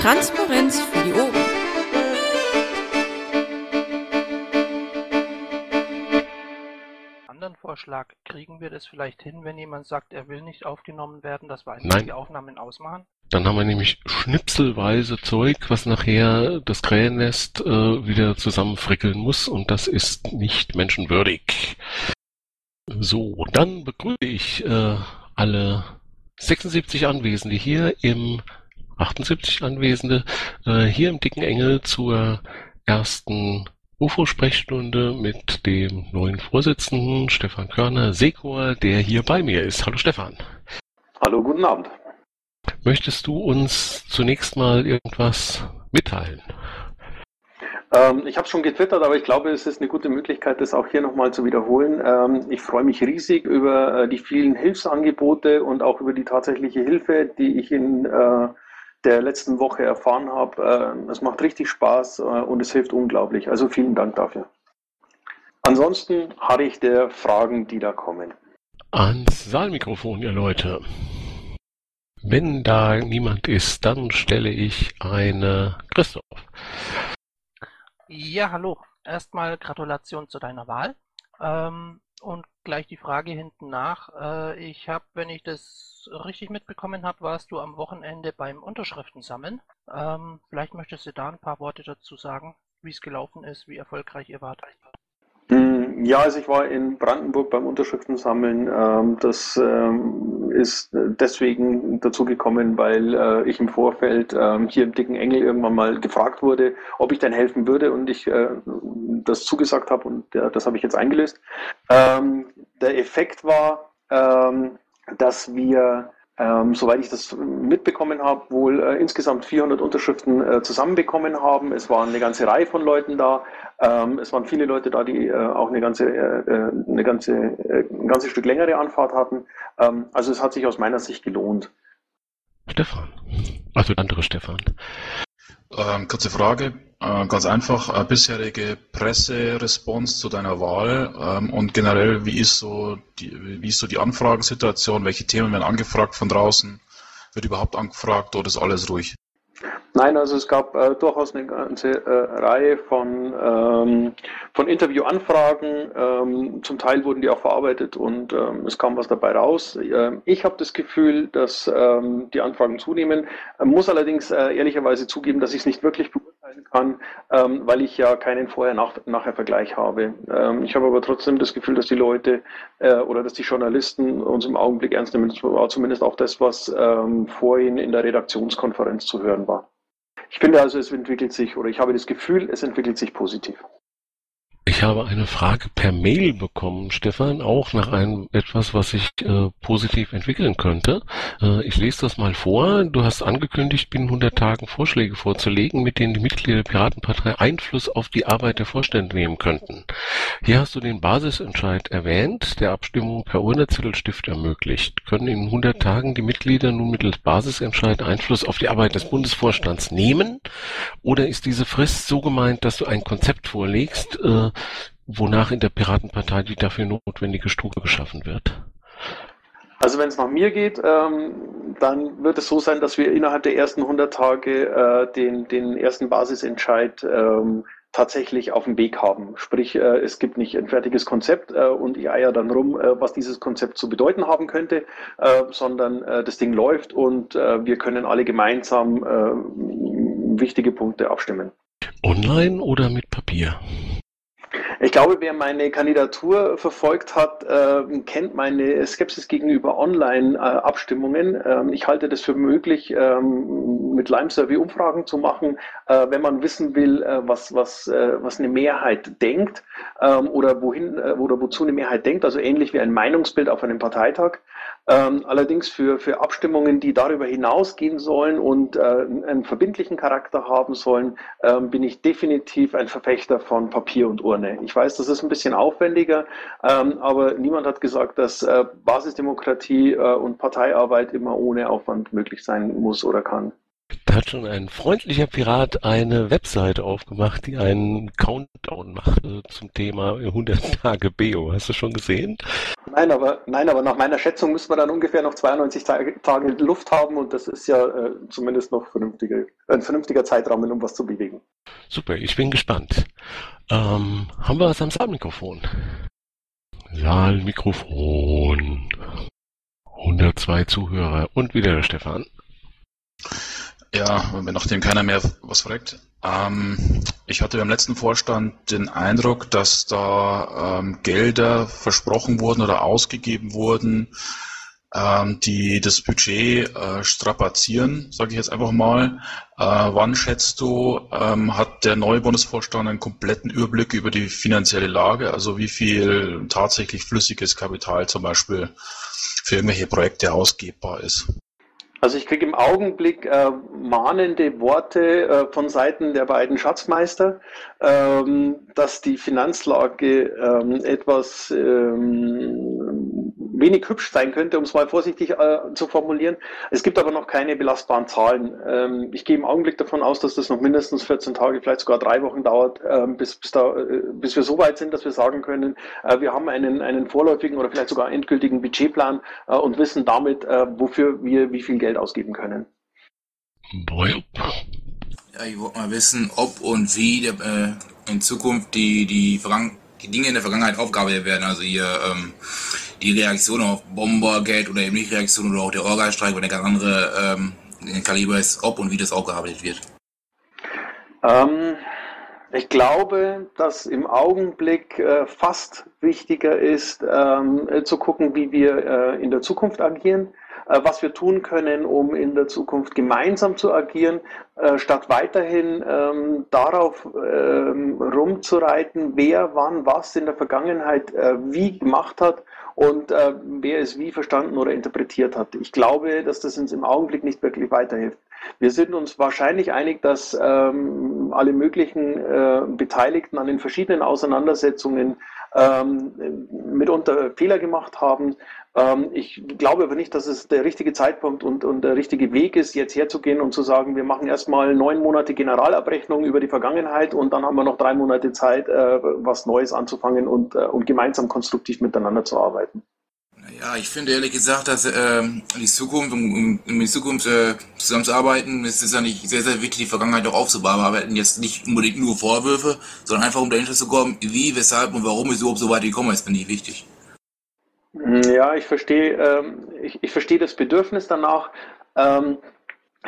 Transparenz für die Ohren. Anderen Vorschlag, kriegen wir das vielleicht hin, wenn jemand sagt, er will nicht aufgenommen werden, dass wir einfach die Aufnahmen ausmachen? Dann haben wir nämlich schnipselweise Zeug, was nachher das Krähennest äh, wieder zusammenfrickeln muss und das ist nicht menschenwürdig. So, dann begrüße ich äh, alle 76 Anwesende hier im 78 Anwesende äh, hier im Dicken Engel zur ersten UFO-Sprechstunde mit dem neuen Vorsitzenden Stefan Körner Sekor, der hier bei mir ist. Hallo Stefan. Hallo, guten Abend. Möchtest du uns zunächst mal irgendwas mitteilen? Ähm, ich habe schon getwittert, aber ich glaube, es ist eine gute Möglichkeit, das auch hier nochmal zu wiederholen. Ähm, ich freue mich riesig über äh, die vielen Hilfsangebote und auch über die tatsächliche Hilfe, die ich in äh, der letzten Woche erfahren habe. Äh, es macht richtig Spaß äh, und es hilft unglaublich. Also vielen Dank dafür. Ansonsten harre ich der Fragen, die da kommen. Ans Saalmikrofon, ihr Leute. Wenn da niemand ist, dann stelle ich eine Christoph. Ja, hallo. Erstmal Gratulation zu deiner Wahl. Ähm, und gleich die Frage hinten nach. Äh, ich habe, wenn ich das richtig mitbekommen habe, warst du am Wochenende beim Unterschriften sammeln. Ähm, vielleicht möchtest du da ein paar Worte dazu sagen, wie es gelaufen ist, wie erfolgreich ihr wart. Mm, Ja, also ich war in Brandenburg beim Unterschriftensammeln. Ähm, Das ähm, ist deswegen dazu gekommen, weil äh, ich im Vorfeld ähm, hier im Dicken Engel irgendwann mal gefragt wurde, ob ich denn helfen würde und ich äh, das zugesagt habe und äh, das habe ich jetzt eingelöst. Ähm, Der Effekt war, ähm, dass wir ähm, soweit ich das mitbekommen habe, wohl äh, insgesamt 400 Unterschriften äh, zusammenbekommen haben. Es waren eine ganze Reihe von Leuten da. Ähm, es waren viele Leute da, die äh, auch eine ganze, äh, äh, eine ganze, äh, ein ganzes Stück längere Anfahrt hatten. Ähm, also es hat sich aus meiner Sicht gelohnt. Stefan. Also der andere Stefan. Ähm, kurze Frage, ganz einfach, äh, bisherige Presseresponse zu deiner Wahl ähm, und generell, wie ist so die, wie ist so die Anfragensituation, welche Themen werden angefragt von draußen, wird überhaupt angefragt oder ist alles ruhig? Nein, also es gab äh, durchaus eine ganze äh, Reihe von, ähm, von Interviewanfragen. Ähm, zum Teil wurden die auch verarbeitet und ähm, es kam was dabei raus. Ähm, ich habe das Gefühl, dass ähm, die Anfragen zunehmen, äh, muss allerdings äh, ehrlicherweise zugeben, dass ich es nicht wirklich beurteilen kann, ähm, weil ich ja keinen Vorher-Nachher-Vergleich habe. Ähm, ich habe aber trotzdem das Gefühl, dass die Leute äh, oder dass die Journalisten uns im Augenblick ernst nehmen. Zumindest auch das, was ähm, vorhin in der Redaktionskonferenz zu hören war. Ich finde also, es entwickelt sich, oder ich habe das Gefühl, es entwickelt sich positiv. Ich habe eine Frage per Mail bekommen, Stefan, auch nach einem etwas, was sich äh, positiv entwickeln könnte. Äh, ich lese das mal vor. Du hast angekündigt, binnen 100 Tagen Vorschläge vorzulegen, mit denen die Mitglieder der Piratenpartei Einfluss auf die Arbeit der Vorstände nehmen könnten. Hier hast du den Basisentscheid erwähnt, der Abstimmung per Urnezettelstift ermöglicht. Können in 100 Tagen die Mitglieder nun mittels Basisentscheid Einfluss auf die Arbeit des Bundesvorstands nehmen? Oder ist diese Frist so gemeint, dass du ein Konzept vorlegst, äh, wonach in der Piratenpartei die dafür notwendige Struktur geschaffen wird? Also wenn es nach mir geht, ähm, dann wird es so sein, dass wir innerhalb der ersten 100 Tage äh, den, den ersten Basisentscheid ähm, tatsächlich auf dem Weg haben. Sprich, äh, es gibt nicht ein fertiges Konzept äh, und ich eier dann rum, äh, was dieses Konzept zu bedeuten haben könnte, äh, sondern äh, das Ding läuft und wir können alle gemeinsam wichtige Punkte abstimmen. Online oder mit Papier? Ich glaube, wer meine Kandidatur verfolgt hat, äh, kennt meine Skepsis gegenüber Online-Abstimmungen. Ähm, ich halte das für möglich, ähm, mit Lime-Survey Umfragen zu machen, äh, wenn man wissen will, äh, was, was, äh, was eine Mehrheit denkt ähm, oder wohin äh, oder wozu eine Mehrheit denkt, also ähnlich wie ein Meinungsbild auf einem Parteitag. Ähm, allerdings für, für Abstimmungen, die darüber hinausgehen sollen und äh, einen verbindlichen Charakter haben sollen, ähm, bin ich definitiv ein Verfechter von Papier und Urne. Ich weiß, das ist ein bisschen aufwendiger, ähm, aber niemand hat gesagt, dass äh, Basisdemokratie äh, und Parteiarbeit immer ohne Aufwand möglich sein muss oder kann. Da hat schon ein freundlicher Pirat eine Webseite aufgemacht, die einen Countdown macht äh, zum Thema 100 Tage Beo. Hast du schon gesehen? Nein, aber, nein, aber nach meiner Schätzung müssen wir dann ungefähr noch 92 Tage, Tage Luft haben und das ist ja äh, zumindest noch vernünftige, ein vernünftiger Zeitraum, um was zu bewegen. Super, ich bin gespannt. Ähm, haben wir was am Saalmikrofon? Saalmikrofon. 102 Zuhörer und wieder der Stefan. Ja, nachdem keiner mehr was fragt. Ähm, ich hatte beim letzten Vorstand den Eindruck, dass da ähm, Gelder versprochen wurden oder ausgegeben wurden, ähm, die das Budget äh, strapazieren, sage ich jetzt einfach mal. Äh, wann schätzt du, ähm, hat der neue Bundesvorstand einen kompletten Überblick über die finanzielle Lage, also wie viel tatsächlich flüssiges Kapital zum Beispiel für irgendwelche Projekte ausgebbar ist? Also ich kriege im Augenblick äh, mahnende Worte äh, von Seiten der beiden Schatzmeister, ähm, dass die Finanzlage ähm, etwas ähm, wenig hübsch sein könnte, um es mal vorsichtig äh, zu formulieren. Es gibt aber noch keine belastbaren Zahlen. Ähm, ich gehe im Augenblick davon aus, dass das noch mindestens 14 Tage, vielleicht sogar drei Wochen dauert, ähm, bis, bis, da, äh, bis wir so weit sind, dass wir sagen können, äh, wir haben einen, einen vorläufigen oder vielleicht sogar endgültigen Budgetplan äh, und wissen damit, äh, wofür wir wie viel Geld ausgeben können. Ja, ich wollte mal wissen, ob und wie der, äh, in Zukunft die, die, die Dinge in der Vergangenheit aufgearbeitet werden. Also hier ähm, die Reaktion auf Bombergeld oder eben nicht Reaktion oder auch der Organstreik oder ganz andere ähm, Kaliber ist, ob und wie das aufgearbeitet wird. Ähm, ich glaube, dass im Augenblick äh, fast wichtiger ist, ähm, zu gucken, wie wir äh, in der Zukunft agieren. Äh, was wir tun können, um in der Zukunft gemeinsam zu agieren, äh, statt weiterhin ähm, darauf ähm, rumzureiten, wer wann was in der Vergangenheit äh, wie gemacht hat und äh, wer es wie verstanden oder interpretiert hat. Ich glaube, dass das uns im Augenblick nicht wirklich weiterhilft. Wir sind uns wahrscheinlich einig, dass ähm, alle möglichen äh, Beteiligten an den verschiedenen Auseinandersetzungen ähm, mitunter Fehler gemacht haben. Ähm, ich glaube aber nicht, dass es der richtige Zeitpunkt und, und der richtige Weg ist, jetzt herzugehen und zu sagen, wir machen erstmal neun Monate Generalabrechnung über die Vergangenheit und dann haben wir noch drei Monate Zeit, äh, was Neues anzufangen und, äh, und gemeinsam konstruktiv miteinander zu arbeiten. Ja, ich finde ehrlich gesagt, dass äh, die Zukunft, um, um in Zukunft äh, zusammenzuarbeiten, ist es ja nicht sehr, sehr wichtig, die Vergangenheit auch aufzubearbeiten. Jetzt nicht unbedingt nur Vorwürfe, sondern einfach um dahinter zu kommen, wie, weshalb und warum es überhaupt so weit gekommen ist, finde ich wichtig. Ja, ich verstehe, ähm, ich, ich verstehe das Bedürfnis danach. Ähm,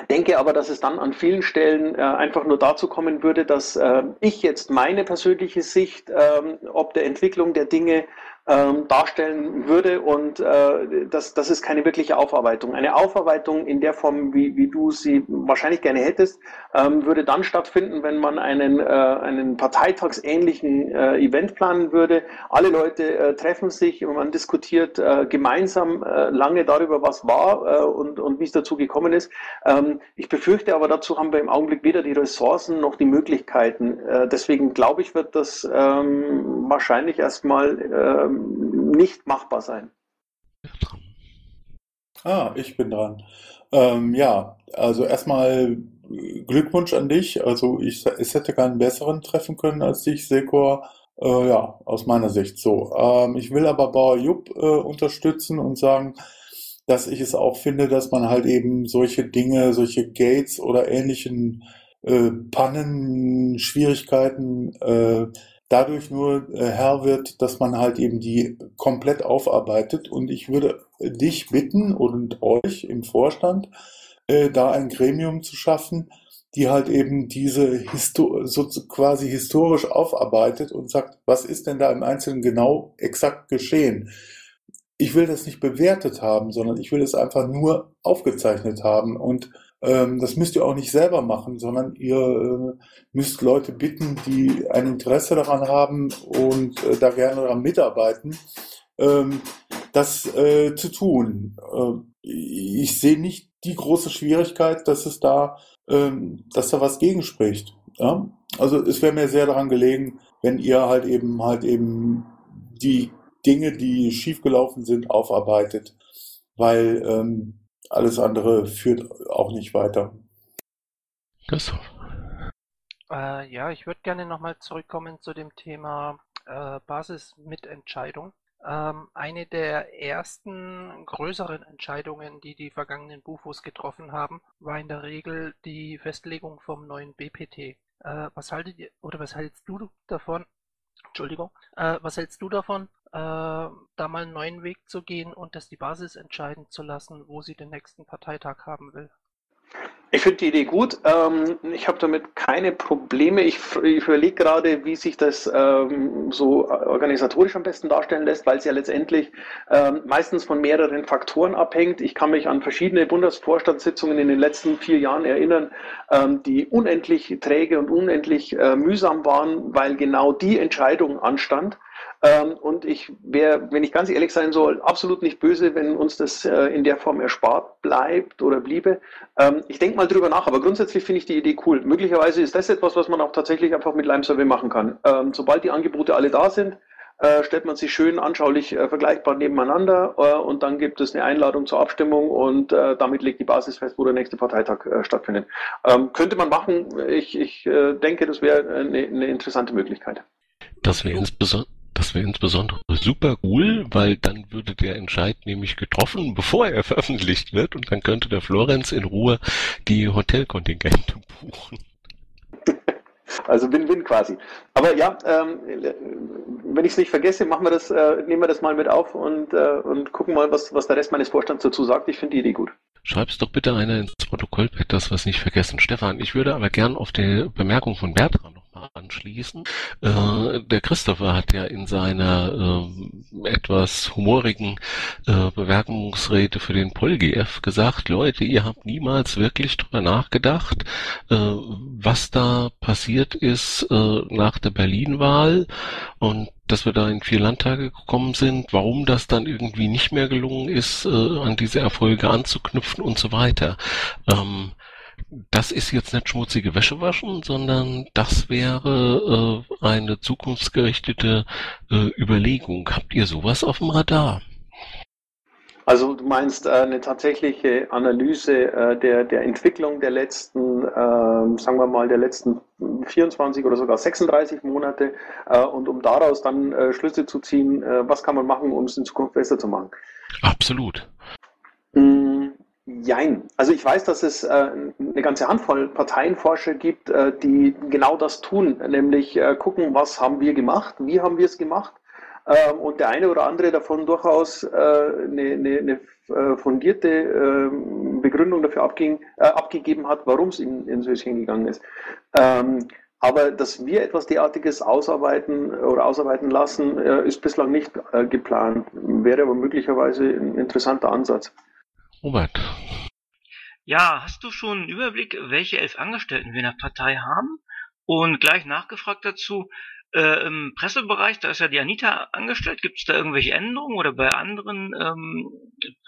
denke aber, dass es dann an vielen Stellen äh, einfach nur dazu kommen würde, dass äh, ich jetzt meine persönliche Sicht ähm, ob der Entwicklung der Dinge ähm, darstellen würde und äh, das, das ist keine wirkliche Aufarbeitung. Eine Aufarbeitung in der Form, wie, wie du sie wahrscheinlich gerne hättest, ähm, würde dann stattfinden, wenn man einen, äh, einen parteitagsähnlichen äh, Event planen würde. Alle Leute äh, treffen sich und man diskutiert äh, gemeinsam äh, lange darüber, was war äh, und, und wie es dazu gekommen ist. Ähm, ich befürchte aber, dazu haben wir im Augenblick weder die Ressourcen noch die Möglichkeiten. Äh, deswegen glaube ich, wird das ähm, wahrscheinlich erstmal ähm, nicht machbar sein. Ah, ich bin dran. Ähm, ja, also erstmal Glückwunsch an dich. Also ich, es hätte keinen besseren treffen können als dich, Sekor. Äh, ja, aus meiner Sicht so. Ähm, ich will aber Bauer Jupp äh, unterstützen und sagen, dass ich es auch finde, dass man halt eben solche Dinge, solche Gates oder ähnlichen äh, Pannen, Schwierigkeiten äh, dadurch nur äh, Herr wird, dass man halt eben die komplett aufarbeitet. Und ich würde dich bitten und euch im Vorstand, äh, da ein Gremium zu schaffen, die halt eben diese Histo so quasi historisch aufarbeitet und sagt, was ist denn da im Einzelnen genau exakt geschehen? Ich will das nicht bewertet haben, sondern ich will es einfach nur aufgezeichnet haben und das müsst ihr auch nicht selber machen, sondern ihr äh, müsst Leute bitten, die ein Interesse daran haben und äh, da gerne daran mitarbeiten, ähm, das äh, zu tun. ich sehe nicht die große Schwierigkeit, dass es da, ähm, dass da was gegenspricht. Also es wäre mir sehr daran gelegen, wenn ihr halt eben halt eben die Dinge, die schiefgelaufen sind, aufarbeitet, weil ähm, alles andere führt auch nicht weiter. Christoph. Äh, ja, ich würde gerne nochmal zurückkommen zu dem Thema äh, Basismitentscheidung. Ähm, eine der ersten größeren Entscheidungen, die die vergangenen Bufos getroffen haben, war in der Regel die Festlegung vom neuen BPT. Äh, was haltet ihr oder was hältst du davon? Entschuldigung, äh, was hältst du davon, da mal einen neuen Weg zu gehen und das die Basis entscheiden zu lassen, wo sie den nächsten Parteitag haben will? Ich finde die Idee gut. Ähm, ich habe damit keine Probleme. Ich, überlege gerade, wie sich das ähm, so organisatorisch am besten darstellen lässt, weil es ja letztendlich ähm, meistens von mehreren Faktoren abhängt. Ich kann mich an verschiedene Bundesvorstandssitzungen in den letzten vier Jahren erinnern, ähm, die unendlich träge und unendlich äh, mühsam waren, weil genau die Entscheidung anstand. Ähm, und ich wäre, wenn ich ganz ehrlich sein soll, absolut nicht böse, wenn uns das äh, in der Form erspart bleibt oder bliebe. Ähm, ich denke mal drüber nach, aber grundsätzlich finde ich die Idee cool. Möglicherweise ist das etwas, was man auch tatsächlich einfach mit Lime Survey machen kann. Ähm, sobald die Angebote alle da sind, äh, stellt man sie schön anschaulich äh, vergleichbar nebeneinander äh, und dann gibt es eine Einladung zur Abstimmung und äh, damit legt die Basis fest, wo der nächste Parteitag äh, stattfindet. Ähm, könnte man machen. Ich, ich äh, denke, das wäre eine, eine interessante Möglichkeit. Das wäre insbesondere das wäre insbesondere super cool, weil dann würde der Entscheid nämlich getroffen, bevor er veröffentlicht wird und dann könnte der Florenz in Ruhe die Hotelkontingente buchen. Also Win-Win quasi. Aber ja, ähm, wenn ich es nicht vergesse, machen wir das, äh, nehmen wir das mal mit auf und, äh, und gucken mal, was, was der Rest meines Vorstands dazu sagt. Ich finde die Idee gut. Schreib's doch bitte einer ins Protokoll, dass wir es nicht vergessen. Stefan, ich würde aber gern auf die Bemerkung von Bertrand anschließen. Äh, der Christopher hat ja in seiner äh, etwas humorigen äh, Bewerbungsrede für den PolGF gesagt, Leute, ihr habt niemals wirklich drüber nachgedacht, äh, was da passiert ist äh, nach der Berlin-Wahl und dass wir da in vier Landtage gekommen sind, warum das dann irgendwie nicht mehr gelungen ist, äh, an diese Erfolge anzuknüpfen und so weiter. Ähm, das ist jetzt nicht schmutzige Wäsche waschen, sondern das wäre äh, eine zukunftsgerichtete äh, Überlegung. Habt ihr sowas auf dem Radar? Also du meinst äh, eine tatsächliche Analyse äh, der, der Entwicklung der letzten, äh, sagen wir mal, der letzten 24 oder sogar 36 Monate äh, und um daraus dann äh, Schlüsse zu ziehen, äh, was kann man machen, um es in Zukunft besser zu machen? Absolut. Jein. Also ich weiß, dass es äh, eine ganze Handvoll Parteienforscher gibt, äh, die genau das tun, nämlich äh, gucken, was haben wir gemacht, wie haben wir es gemacht. Ähm, und der eine oder andere davon durchaus äh, eine, eine, eine äh, fundierte ähm, Begründung dafür abging, äh, abgegeben hat, warum es in, in so gegangen ist. Ähm, aber dass wir etwas derartiges ausarbeiten oder ausarbeiten lassen, ist bislang nicht geplant. Wäre aber möglicherweise ein interessanter Ansatz. Robert. Ja, hast du schon einen Überblick, welche elf Angestellten wir in der Partei haben? Und gleich nachgefragt dazu, äh, im Pressebereich, da ist ja die Anita angestellt, gibt es da irgendwelche Änderungen oder bei anderen ähm,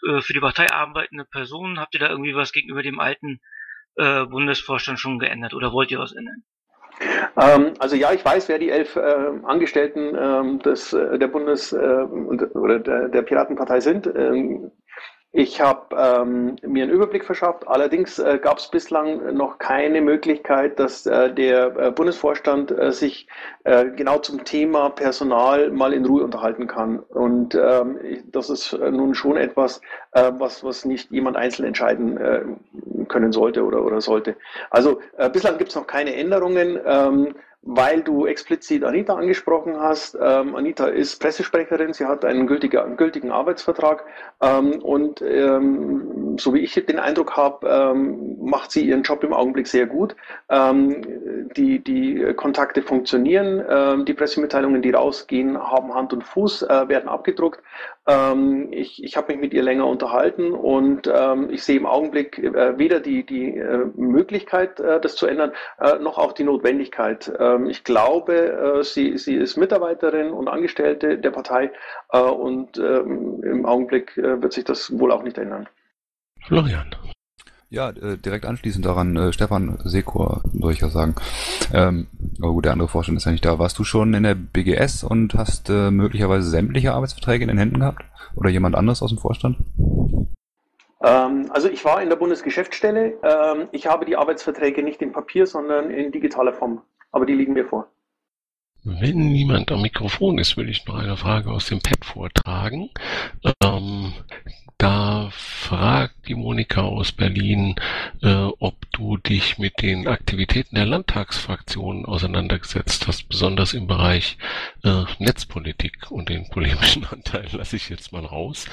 äh, für die Partei arbeitende Personen, habt ihr da irgendwie was gegenüber dem alten äh, Bundesvorstand schon geändert oder wollt ihr was ändern? Ähm, also ja, ich weiß, wer die elf äh, Angestellten ähm, des, äh, der Bundes- äh, oder der, der Piratenpartei sind. Ähm, ich habe ähm, mir einen Überblick verschafft. Allerdings äh, gab es bislang noch keine Möglichkeit, dass äh, der äh, Bundesvorstand äh, sich äh, genau zum Thema Personal mal in Ruhe unterhalten kann. Und ähm, das ist äh, nun schon etwas, äh, was, was nicht jemand einzeln entscheiden äh, können sollte oder, oder sollte. Also äh, bislang gibt es noch keine Änderungen. Ähm, weil du explizit Anita angesprochen hast. Ähm, Anita ist Pressesprecherin, sie hat einen gültigen, gültigen Arbeitsvertrag ähm, und ähm, so wie ich den Eindruck habe, ähm, macht sie ihren Job im Augenblick sehr gut. Ähm, die, die Kontakte funktionieren, ähm, die Pressemitteilungen, die rausgehen, haben Hand und Fuß, äh, werden abgedruckt. Ich ich habe mich mit ihr länger unterhalten und ich sehe im Augenblick äh, weder die, die äh, Möglichkeit, äh, das zu ändern, äh, noch auch die Notwendigkeit. Ähm, ich glaube, äh, sie, sie ist Mitarbeiterin und Angestellte der Partei äh, und ähm, im Augenblick wird sich das wohl auch nicht ändern. Florian. Ja, direkt anschließend daran, Stefan Sekor, soll ich ja sagen. Ähm, aber gut, der andere Vorstand ist ja nicht da. Warst du schon in der BGS und hast äh, möglicherweise sämtliche Arbeitsverträge in den Händen gehabt? Oder jemand anderes aus dem Vorstand? Ähm, also ich war in der Bundesgeschäftsstelle. Ähm, ich habe die Arbeitsverträge nicht in Papier, sondern in digitaler Form aber die liegen mir vor. Wenn niemand am Mikrofon ist, will ich noch eine Frage aus dem Pad vortragen. Ähm, da fragt die Monika aus Berlin, äh, ob du dich mit den Aktivitäten der Landtagsfraktionen auseinandergesetzt hast, besonders im Bereich äh, Netzpolitik und den polemischen Anteil lasse ich jetzt mal raus.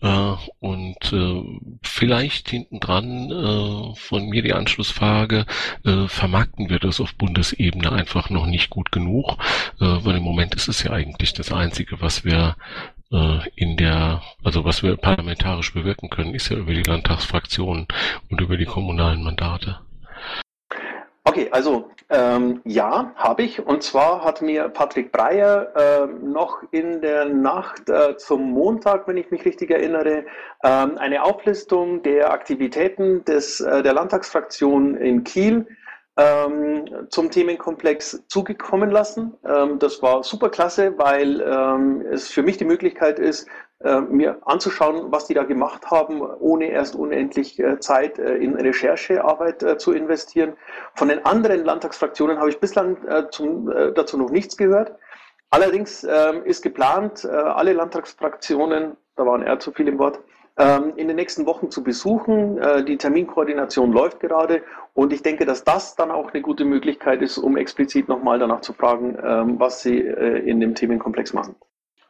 Äh, und äh, vielleicht hintendran äh, von mir die Anschlussfrage, äh, vermarkten wir das auf Bundesebene einfach noch nicht gut genug? Äh, weil im Moment ist es ja eigentlich das Einzige, was wir äh, in der, also was wir parlamentarisch bewirken können, ist ja über die Landtagsfraktionen und über die kommunalen Mandate. Okay, also ähm, ja, habe ich. Und zwar hat mir Patrick Breyer äh, noch in der Nacht äh, zum Montag, wenn ich mich richtig erinnere, ähm, eine Auflistung der Aktivitäten des, äh, der Landtagsfraktion in Kiel ähm, zum Themenkomplex zugekommen lassen. Ähm, das war super klasse, weil ähm, es für mich die Möglichkeit ist, äh, mir anzuschauen, was die da gemacht haben, ohne erst unendlich äh, Zeit äh, in Recherchearbeit äh, zu investieren. Von den anderen Landtagsfraktionen habe ich bislang äh, zum, äh, dazu noch nichts gehört. Allerdings ähm, ist geplant, alle Landtagsfraktionen, da waren eher zu viel im Wort, in den nächsten Wochen zu besuchen. Äh, die Terminkoordination läuft gerade und ich denke, dass das dann auch eine gute Möglichkeit ist, um explizit nochmal danach zu fragen, ähm, was Sie äh, in dem Themenkomplex machen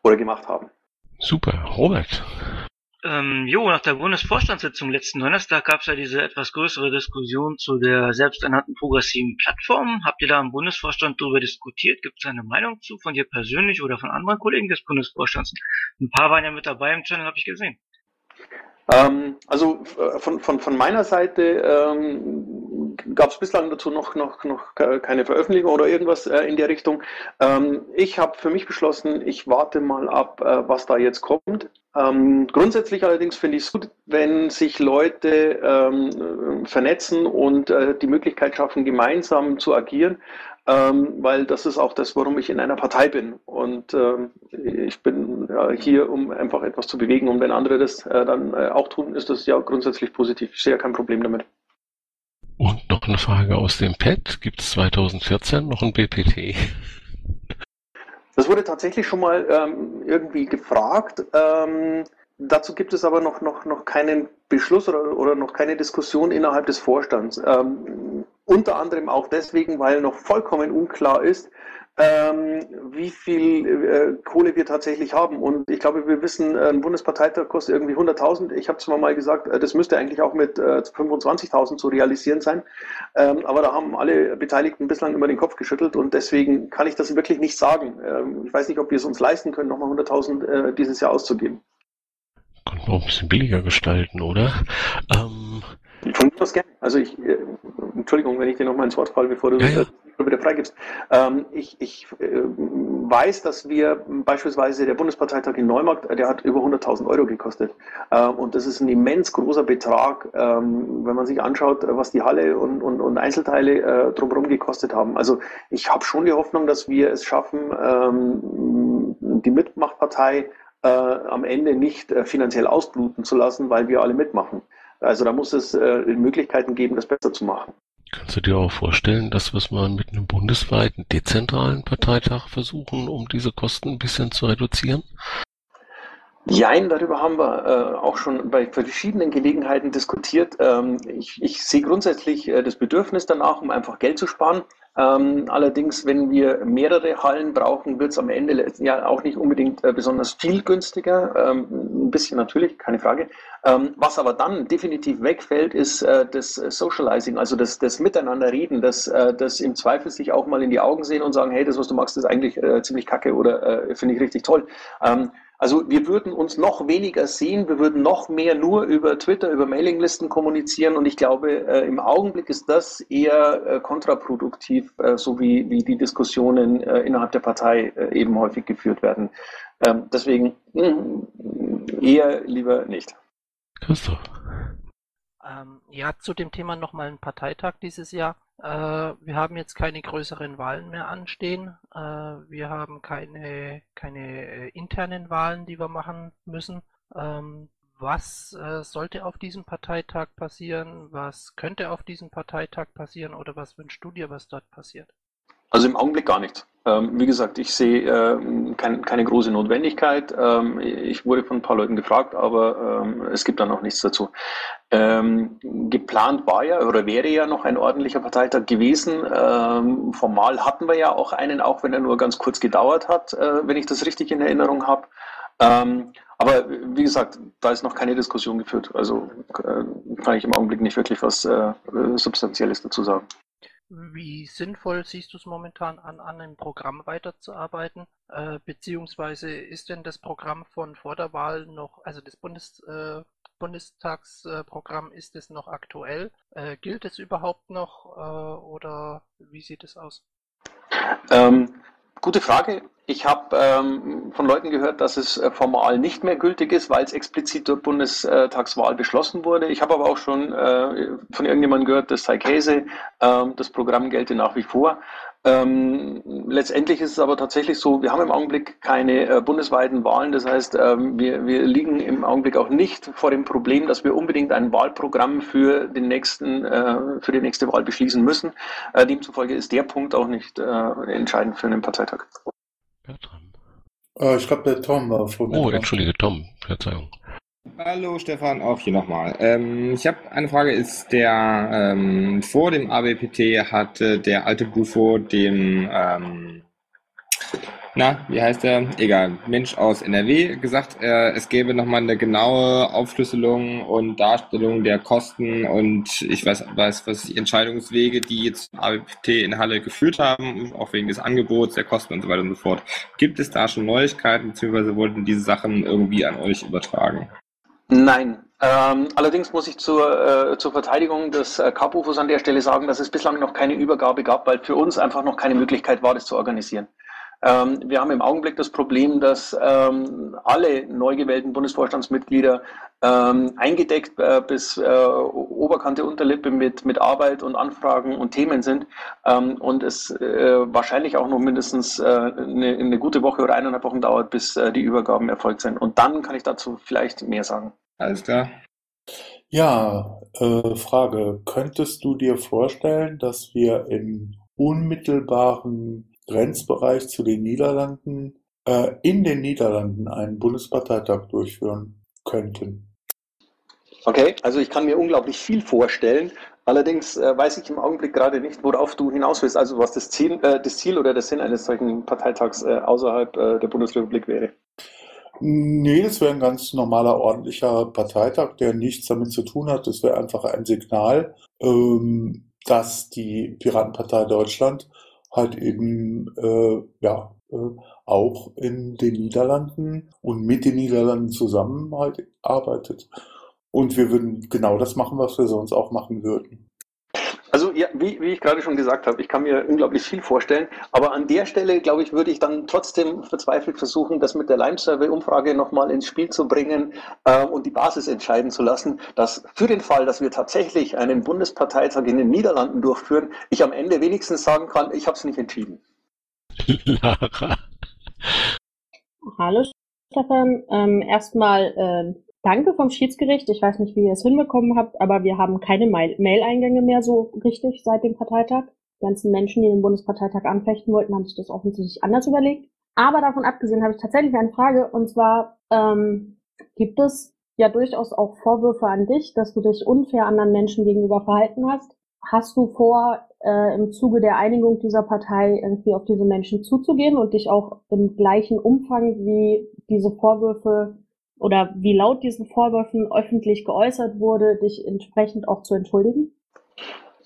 oder gemacht haben. Super, Robert. Ähm, jo, nach der Bundesvorstandssitzung letzten Donnerstag gab es ja diese etwas größere Diskussion zu der selbsternannten progressiven Plattform. Habt ihr da im Bundesvorstand darüber diskutiert? Gibt es eine Meinung zu, von dir persönlich oder von anderen Kollegen des Bundesvorstands? Ein paar waren ja mit dabei im Channel, habe ich gesehen. Ähm, also äh, von, von, von meiner Seite ähm, gab es bislang dazu noch, noch, noch keine Veröffentlichung oder irgendwas äh, in der Richtung. Ähm, ich habe für mich beschlossen, ich warte mal ab, äh, was da jetzt kommt. Ähm, grundsätzlich allerdings finde ich es gut, wenn sich Leute ähm, vernetzen und äh, die Möglichkeit schaffen, gemeinsam zu agieren ähm, weil das ist auch das, warum ich in einer Partei bin. Und ähm, ich bin ja, hier, um einfach etwas zu bewegen. Und wenn andere das äh, dann äh, auch tun, ist das ja grundsätzlich positiv. Ich sehe ja kein Problem damit. Und noch eine Frage aus dem Pad. Gibt es 2014 noch ein BPT? Das wurde tatsächlich schon mal ähm, irgendwie gefragt. Ähm, dazu gibt es aber noch, noch, noch keinen Beschluss oder, oder noch keine Diskussion innerhalb des Vorstands. Ähm, unter anderem auch deswegen, weil noch vollkommen unklar ist, ähm, wie viel äh, Kohle wir tatsächlich haben. Und ich glaube, wir wissen, ein Bundesparteitag kostet irgendwie 100.000. Ich habe zwar mal gesagt, äh, das müsste eigentlich auch mit äh, 25.000 zu realisieren sein. Ähm, aber da haben alle Beteiligten bislang immer den Kopf geschüttelt und deswegen kann ich das wirklich nicht sagen. Ähm, ich weiß nicht, ob wir es uns leisten können, nochmal 100.000 äh, dieses Jahr auszugeben. Könnten wir auch ein bisschen billiger gestalten, oder? Ähm, mir aus gerne. Also ich, äh, Entschuldigung, wenn ich dir noch mal ins Wort falle, bevor du ja, ja. wieder freigibst. Ähm, ich ich äh, weiß, dass wir beispielsweise der Bundesparteitag in Neumarkt, der hat über 100.000 Euro gekostet. Ähm, und das ist ein immens großer Betrag, ähm, wenn man sich anschaut, was die Halle und, und, und Einzelteile äh, drumherum gekostet haben. Also ich habe schon die Hoffnung, dass wir es schaffen, ähm, die Mitmachpartei äh, am Ende nicht äh, finanziell ausbluten zu lassen, weil wir alle mitmachen. Also da muss es äh, Möglichkeiten geben, das besser zu machen. Kannst du dir auch vorstellen, dass wir es mal mit einem bundesweiten dezentralen Parteitag versuchen, um diese Kosten ein bisschen zu reduzieren? Jein, darüber haben wir äh, auch schon bei verschiedenen Gelegenheiten diskutiert. Ähm, ich, ich sehe grundsätzlich äh, das Bedürfnis danach, um einfach Geld zu sparen. Ähm, allerdings, wenn wir mehrere Hallen brauchen, wird es am Ende ja auch nicht unbedingt äh, besonders viel günstiger. Ähm, ein bisschen natürlich, keine Frage. Ähm, was aber dann definitiv wegfällt, ist äh, das Socializing, also das, das Miteinanderreden, das, äh, das im Zweifel sich auch mal in die Augen sehen und sagen, hey, das, was du machst, ist eigentlich äh, ziemlich kacke oder äh, finde ich richtig toll. Also wir würden uns noch weniger sehen, wir würden noch mehr nur über Twitter, über Mailinglisten kommunizieren und ich glaube, äh, im Augenblick ist das eher äh, kontraproduktiv, äh, so wie, wie die Diskussionen äh, innerhalb der Partei äh, eben häufig geführt werden. Ähm, deswegen mh, hm, eher lieber nicht. Christoph. Ähm, ja, zu dem Thema nochmal ein Parteitag dieses Jahr. Äh, wir haben jetzt keine größeren Wahlen mehr anstehen. Äh, wir haben keine, keine äh, internen Wahlen, die wir machen müssen. Ähm, was sollte auf diesem Parteitag passieren? Was könnte auf diesem Parteitag passieren? Oder was wünschst du dir, was dort passiert? Also im Augenblick gar nicht. Ähm, wie gesagt, ich sehe äh, kein, keine große Notwendigkeit. Ähm, ich wurde von ein paar Leuten gefragt, aber ähm, es gibt dann auch nichts dazu. Ähm, geplant war ja oder wäre ja noch ein ordentlicher Parteitag gewesen. Ähm, formal hatten wir ja auch einen, auch wenn er nur ganz kurz gedauert hat, äh, wenn ich das richtig in Erinnerung habe. Ähm, aber wie gesagt, da ist noch keine Diskussion geführt. Also äh, kann ich im Augenblick nicht wirklich was äh, Substanzielles dazu sagen. Wie sinnvoll siehst du es momentan an, an dem Programm weiterzuarbeiten? Äh, beziehungsweise ist denn das Programm von vor der Wahl noch, also das Bundes, äh, Bundestagsprogramm, äh, ist es noch aktuell? Äh, gilt es überhaupt noch äh, oder wie sieht es aus? Ähm, gute Frage. Ich habe ähm, von Leuten gehört, dass es äh, formal nicht mehr gültig ist, weil es explizit durch Bundestagswahl beschlossen wurde. Ich habe aber auch schon äh, von irgendjemandem gehört, das sei Käse, ähm, das Programm gelte nach wie vor. Ähm, letztendlich ist es aber tatsächlich so, wir haben im Augenblick keine äh, bundesweiten Wahlen. Das heißt, ähm, wir, wir liegen im Augenblick auch nicht vor dem Problem, dass wir unbedingt ein Wahlprogramm für, den nächsten, äh, für die nächste Wahl beschließen müssen. Äh, demzufolge ist der Punkt auch nicht äh, entscheidend für einen Parteitag. Bertram. Äh, ich glaube, der Tom war vor mir. Oh, entschuldige, Tom. Verzeihung. Hallo Stefan, auch hier nochmal. Ähm, ich habe eine Frage, ist der ähm, vor dem ABPT hatte der alte Bufo dem ähm, na, wie heißt der? Egal, Mensch aus NRW gesagt, äh, es gäbe nochmal eine genaue Aufschlüsselung und Darstellung der Kosten und ich weiß, weiß was die Entscheidungswege, die jetzt ABPT in Halle geführt haben, auch wegen des Angebots, der Kosten und so weiter und so fort. Gibt es da schon Neuigkeiten, beziehungsweise wollten diese Sachen irgendwie an euch übertragen? Nein, ähm, allerdings muss ich zur, äh, zur Verteidigung des äh, Kapufos an der Stelle sagen, dass es bislang noch keine Übergabe gab, weil für uns einfach noch keine Möglichkeit war, das zu organisieren. Ähm, wir haben im Augenblick das Problem, dass ähm, alle neu gewählten Bundesvorstandsmitglieder ähm, eingedeckt äh, bis äh, Oberkante Unterlippe mit, mit Arbeit und Anfragen und Themen sind ähm, und es äh, wahrscheinlich auch noch mindestens äh, eine, eine, gute Woche oder eineinhalb Wochen dauert, bis äh, die Übergaben erfolgt sind. Und dann kann ich dazu vielleicht mehr sagen. Alles klar. Ja, äh, Frage. Könntest du dir vorstellen, dass wir in unmittelbaren Grenzbereich zu den Niederlanden äh, in den Niederlanden einen Bundesparteitag durchführen könnten. Okay, also ich kann mir unglaublich viel vorstellen. Allerdings äh, weiß ich im Augenblick gerade nicht, worauf du hinaus willst, also was das Ziel, äh, das Ziel oder der Sinn eines solchen Parteitags äh, außerhalb äh, der Bundesrepublik wäre. Nee, das wäre ein ganz normaler, ordentlicher Parteitag, der nichts damit zu tun hat. Das wäre einfach ein Signal, ähm, dass die Piratenpartei Deutschland halt eben äh, ja äh, auch in den Niederlanden und mit den Niederlanden zusammen halt arbeitet. Und wir würden genau das machen, was wir sonst auch machen würden. Ja, wie, wie ich gerade schon gesagt habe, ich kann mir unglaublich viel vorstellen, aber an der Stelle, glaube ich, würde ich dann trotzdem verzweifelt versuchen, das mit der Lime-Survey-Umfrage nochmal ins Spiel zu bringen äh, und die Basis entscheiden zu lassen, dass für den Fall, dass wir tatsächlich einen Bundesparteitag in den Niederlanden durchführen, ich am Ende wenigstens sagen kann, ich habe es nicht entschieden. Lara. Hallo Stefan, ähm, erstmal äh, Danke vom Schiedsgericht. Ich weiß nicht, wie ihr es hinbekommen habt, aber wir haben keine Mail-Eingänge mehr so richtig seit dem Parteitag. Die ganzen Menschen, die den Bundesparteitag anfechten wollten, haben sich das offensichtlich anders überlegt. Aber davon abgesehen habe ich tatsächlich eine Frage und zwar ähm, gibt es ja durchaus auch Vorwürfe an dich, dass du dich unfair anderen Menschen gegenüber verhalten hast. Hast du vor, äh, im Zuge der Einigung dieser Partei irgendwie auf diese Menschen zuzugehen und dich auch im gleichen Umfang wie diese Vorwürfe oder wie laut diesen Vorwürfen öffentlich geäußert wurde, dich entsprechend auch zu entschuldigen?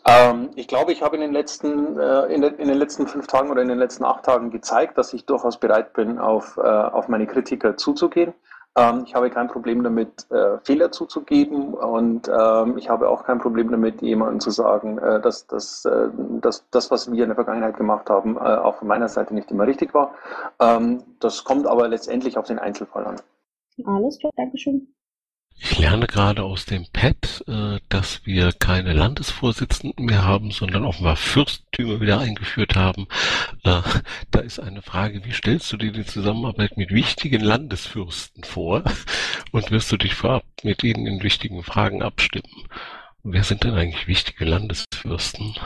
Ähm, ich glaube, ich habe in den, letzten, äh, in, de, in, den letzten fünf Tagen oder in den letzten acht Tagen gezeigt, dass ich durchaus bereit bin, auf, äh, auf meine Kritiker zuzugehen. Ähm, ich habe kein Problem damit, äh, Fehler zuzugeben und ähm, ich habe auch kein Problem damit, jemandem zu sagen, äh, dass, dass, äh, dass das, was wir in der Vergangenheit gemacht haben, äh, auch von meiner Seite nicht immer richtig war. Ähm, das kommt aber letztendlich auf den Einzelfall an. Alles klar, Dankeschön. Ich lerne gerade aus dem Pad, äh, dass wir keine Landesvorsitzenden mehr haben, sondern offenbar Fürstentümer wieder eingeführt haben. Äh, da ist eine Frage, wie stellst du dir die Zusammenarbeit mit wichtigen Landesfürsten vor? Und wirst du dich vorab mit ihnen in wichtigen Fragen abstimmen? Wer sind denn eigentlich wichtige Landesfürsten?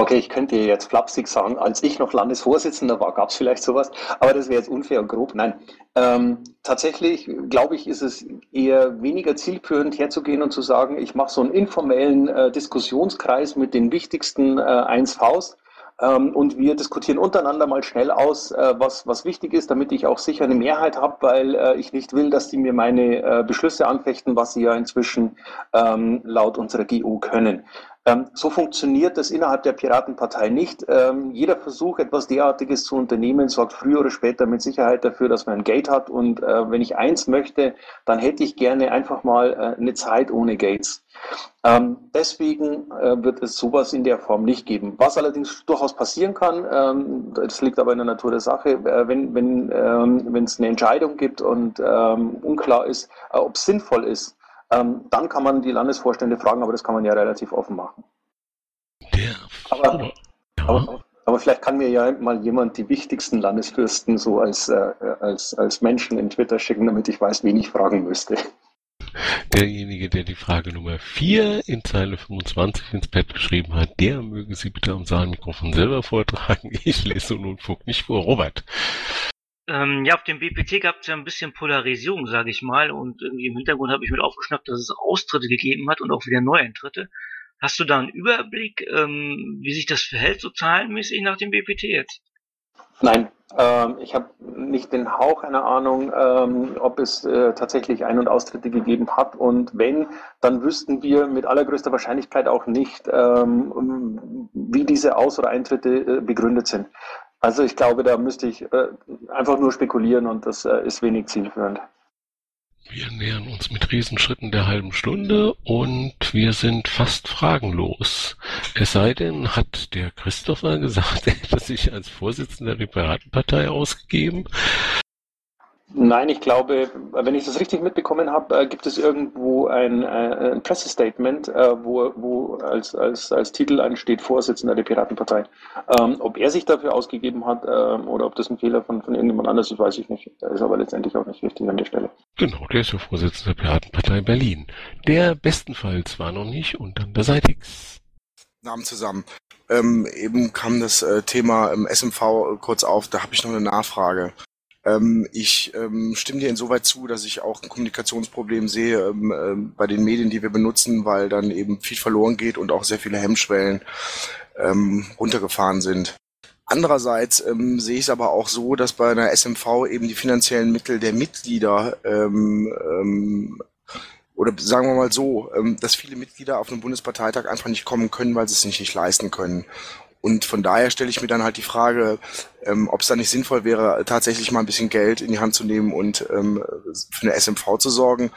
Okay, ich könnte jetzt flapsig sagen, als ich noch Landesvorsitzender war, gab es vielleicht sowas, aber das wäre jetzt unfair und grob. Nein, ähm, tatsächlich glaube ich, ist es eher weniger zielführend herzugehen und zu sagen, ich mache so einen informellen äh, Diskussionskreis mit den wichtigsten äh, 1Vs ähm, und wir diskutieren untereinander mal schnell aus, äh, was, was wichtig ist, damit ich auch sicher eine Mehrheit habe, weil äh, ich nicht will, dass die mir meine äh, Beschlüsse anfechten, was sie ja inzwischen ähm, laut unserer GO können. Ähm, so funktioniert das innerhalb der Piratenpartei nicht. Ähm, jeder Versuch, etwas derartiges zu unternehmen, sorgt früher oder später mit Sicherheit dafür, dass man ein Gate hat. Und äh, wenn ich eins möchte, dann hätte ich gerne einfach mal äh, eine Zeit ohne Gates. Ähm, deswegen äh, wird es sowas in der Form nicht geben. Was allerdings durchaus passieren kann, das liegt aber in der Natur der Sache, wenn wenn es eine Entscheidung gibt und unklar ist, ob es sinnvoll ist, ähm, dann kann man die Landesvorstände fragen, aber das kann man ja relativ offen machen. Der aber, ja. aber, aber, vielleicht kann mir ja mal jemand die wichtigsten Landesfürsten so als, äh, als, als Menschen in Twitter schicken, damit ich weiß, wen ich fragen müsste. Derjenige, der die Frage Nummer 4 in Zeile 25 ins Pad geschrieben hat, der möge sie bitte am Saalmikrofon selber vortragen. Ich lese so nun Unfug nicht vor. Robert. Ähm, ja, auf dem BPT gab es ja ein bisschen Polarisierung, sage ich mal, und irgendwie im Hintergrund habe ich mit aufgeschnappt, dass es Austritte gegeben hat und auch wieder Neueintritte. Hast du da einen Überblick, ähm, wie sich das verhält, so zahlenmäßig nach dem BPT jetzt? Nein, ähm, ich habe nicht den Hauch einer Ahnung, ähm, ob es äh, tatsächlich Ein- und Austritte gegeben hat. Und wenn, dann wüssten wir mit allergrößter Wahrscheinlichkeit auch nicht, ähm, wie diese Aus- oder Eintritte äh, begründet sind. Also ich glaube, da müsste ich äh, einfach nur spekulieren und das äh, ist wenig zielführend. Wir nähern uns mit Riesenschritten der halben Stunde und wir sind fast fragenlos. Es sei denn, hat der Christopher gesagt, er hätte sich als Vorsitzender der Piratenpartei ausgegeben. Nein, ich glaube, wenn ich das richtig mitbekommen habe, äh, gibt es irgendwo ein, äh, ein Pressestatement, äh, wo, wo als, als, als Titel ansteht Vorsitzender der Piratenpartei. Ähm, ob er sich dafür ausgegeben hat ähm, oder ob das ein Fehler von, von irgendjemand anders ist, weiß ich nicht. Das ist aber letztendlich auch nicht wichtig an der Stelle. Genau, der ist der Vorsitzende der Piratenpartei Berlin. Der bestenfalls war noch nicht und dann beseitigt. Namen zusammen. Ähm, eben kam das äh, Thema ähm, SMV kurz auf, da habe ich noch eine Nachfrage. Ähm, ich ähm, stimme dir insoweit zu, dass ich auch ein Kommunikationsproblem sehe ähm, ähm, bei den Medien, die wir benutzen, weil dann eben viel verloren geht und auch sehr viele Hemmschwellen ähm, runtergefahren sind. Andererseits ähm, sehe ich es aber auch so, dass bei einer SMV eben die finanziellen Mittel der Mitglieder ähm, ähm, oder sagen wir mal so, ähm, dass viele Mitglieder auf einem Bundesparteitag einfach nicht kommen können, weil sie es sich nicht leisten können. Und von daher stelle ich mir dann halt die Frage, ähm, ob es da nicht sinnvoll wäre, tatsächlich mal ein bisschen Geld in die Hand zu nehmen und ähm, für eine SMV zu sorgen,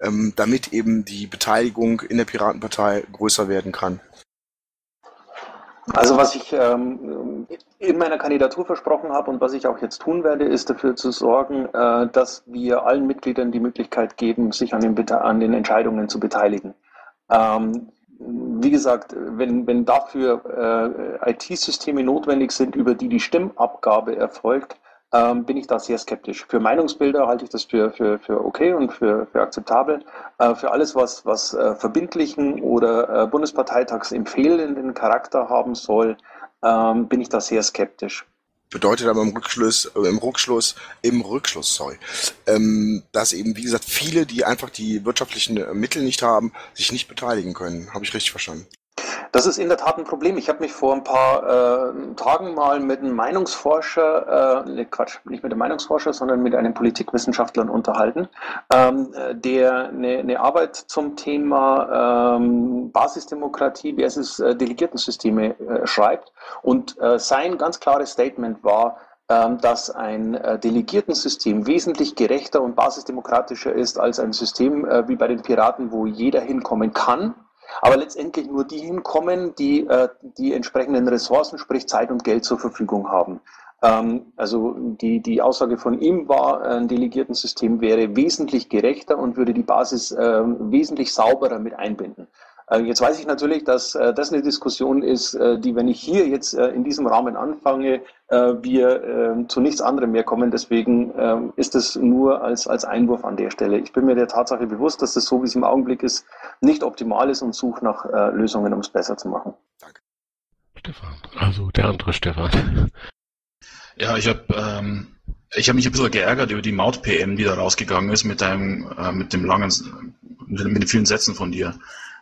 ähm, damit eben die Beteiligung in der Piratenpartei größer werden kann. Also was ich ähm, in meiner Kandidatur versprochen habe und was ich auch jetzt tun werde, ist dafür zu sorgen, äh, dass wir allen Mitgliedern die Möglichkeit geben, sich an den, an den Entscheidungen zu beteiligen. Ähm, wie gesagt, wenn, wenn dafür äh, IT-Systeme notwendig sind, über die die Stimmabgabe erfolgt, ähm, bin ich da sehr skeptisch. Für Meinungsbilder halte ich das für, für, für okay und für, für akzeptabel. Äh, für alles, was, was äh, verbindlichen oder äh, Bundesparteitagsempfehlenden Charakter haben soll, ähm, bin ich da sehr skeptisch. Bedeutet aber im Rückschluss, äh, im Rückschluss, im Rückschluss, sorry, ähm, dass eben, wie gesagt, viele, die einfach die wirtschaftlichen äh, Mittel nicht haben, sich nicht beteiligen können. Habe ich richtig verstanden? Das ist in der Tat ein Problem. Ich habe mich vor ein paar äh, Tagen mal mit einem Meinungsforscher, äh, Quatsch, nicht mit einem Meinungsforscher, sondern mit einem Politikwissenschaftler unterhalten, ähm, der eine, eine, Arbeit zum Thema ähm, Basisdemokratie versus äh, Delegiertensysteme äh, schreibt. Und äh, sein ganz klares Statement war, ähm, dass ein äh, Delegiertensystem wesentlich gerechter und basisdemokratischer ist als ein System äh, wie bei den Piraten, wo jeder hinkommen kann aber letztendlich nur die hinkommen, die äh, die entsprechenden Ressourcen, sprich Zeit und Geld zur Verfügung haben. Ähm, also die, die Aussage von ihm war, ein Delegiertensystem wäre wesentlich gerechter und würde die Basis äh, wesentlich sauberer mit einbinden. Äh, jetzt weiß ich natürlich, dass äh, das eine Diskussion ist, äh, die, wenn ich hier jetzt in diesem Rahmen anfange, wir zu nichts anderem mehr kommen. Deswegen ähm, ist es nur als, als Einwurf an der Stelle. Ich bin mir der Tatsache bewusst, dass das so, wie es im Augenblick ist, nicht optimal ist und suche nach Lösungen, um es besser zu machen. Danke. Stefan, also der andere Stefan. Ja, ich habe ähm, ich habe mich ein bisschen geärgert über die Maut-PM, die da rausgegangen ist mit deinem, äh, mit dem langen, mit, mit den vielen Sätzen von dir.